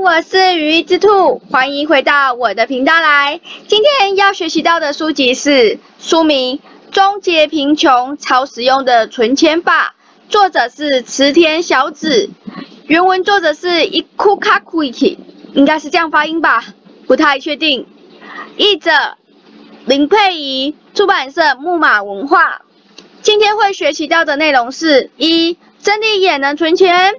我是鱼之兔，欢迎回到我的频道来。今天要学习到的书籍是书名《终结贫穷：超实用的存钱法》，作者是池田小子，原文作者是伊库卡库伊奇，应该是这样发音吧，不太确定。译者林佩仪，出版社木马文化。今天会学习到的内容是：一、真理也能存钱；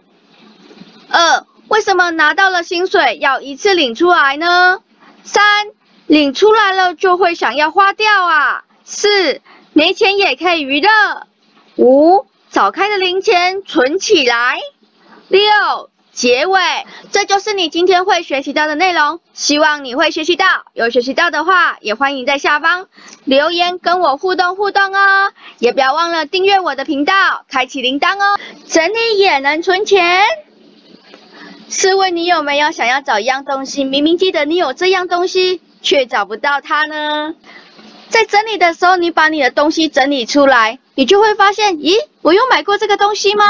二、为什么拿到了薪水要一次领出来呢？三，领出来了就会想要花掉啊。四，没钱也可以娱乐。五，早开的零钱存起来。六，结尾，这就是你今天会学习到的内容。希望你会学习到，有学习到的话，也欢迎在下方留言跟我互动互动哦。也不要忘了订阅我的频道，开启铃铛哦。整理也能存钱。试问你有没有想要找一样东西，明明记得你有这样东西，却找不到它呢？在整理的时候，你把你的东西整理出来，你就会发现，咦，我有买过这个东西吗？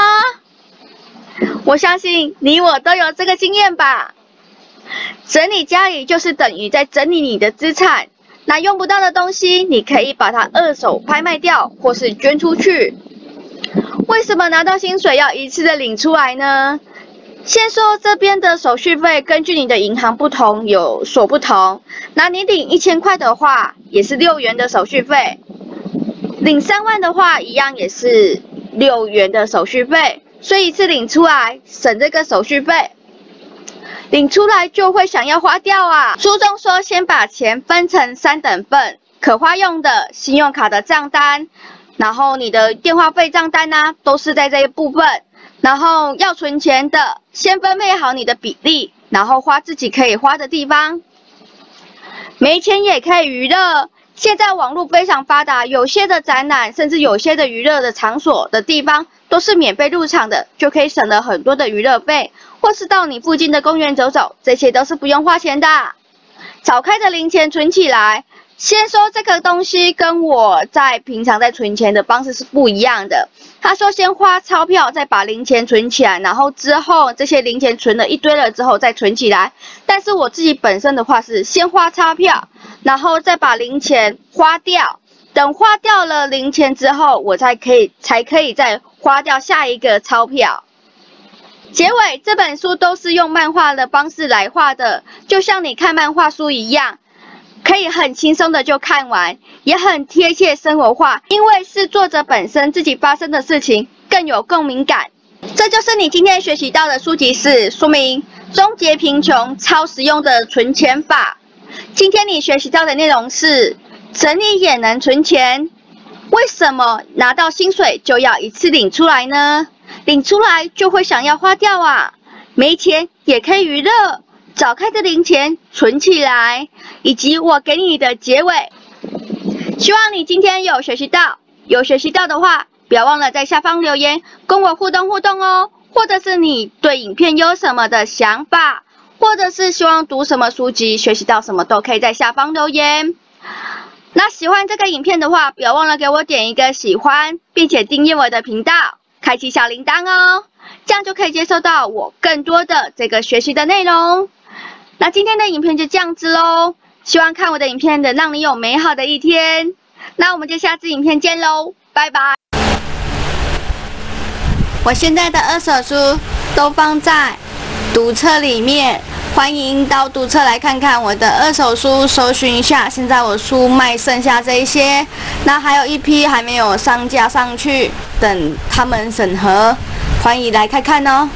我相信你我都有这个经验吧。整理家里就是等于在整理你的资产，那用不到的东西，你可以把它二手拍卖掉，或是捐出去。为什么拿到薪水要一次的领出来呢？先说这边的手续费，根据你的银行不同有所不同。那你领一千块的话，也是六元的手续费；领三万的话，一样也是六元的手续费。所以一次领出来，省这个手续费。领出来就会想要花掉啊。书中说，先把钱分成三等份：可花用的、信用卡的账单，然后你的电话费账单啊，都是在这一部分。然后要存钱的，先分配好你的比例，然后花自己可以花的地方。没钱也可以娱乐，现在网络非常发达，有些的展览，甚至有些的娱乐的场所的地方都是免费入场的，就可以省了很多的娱乐费。或是到你附近的公园走走，这些都是不用花钱的。早开的零钱存起来。先说这个东西跟我在平常在存钱的方式是不一样的。他说先花钞票，再把零钱存起来，然后之后这些零钱存了一堆了之后再存起来。但是我自己本身的话是先花钞票，然后再把零钱花掉。等花掉了零钱之后，我才可以才可以再花掉下一个钞票。结尾这本书都是用漫画的方式来画的，就像你看漫画书一样。可以很轻松的就看完，也很贴切生活化，因为是作者本身自己发生的事情，更有共鸣感。这就是你今天学习到的书籍是书名《终结贫穷：超实用的存钱法》。今天你学习到的内容是整理也能存钱。为什么拿到薪水就要一次领出来呢？领出来就会想要花掉啊，没钱也可以娱乐。早开的零钱存起来，以及我给你的结尾。希望你今天有学习到，有学习到的话，不要忘了在下方留言跟我互动互动哦。或者是你对影片有什么的想法，或者是希望读什么书籍、学习到什么，都可以在下方留言。那喜欢这个影片的话，不要忘了给我点一个喜欢，并且订阅我的频道，开启小铃铛哦，这样就可以接收到我更多的这个学习的内容。那今天的影片就这样子喽，希望看我的影片能让你有美好的一天。那我们就下次影片见喽，拜拜。我现在的二手书都放在读册里面，欢迎到读册来看看我的二手书，搜寻一下。现在我书卖剩下这一些，那还有一批还没有上架上去，等他们审核，欢迎来看看哦。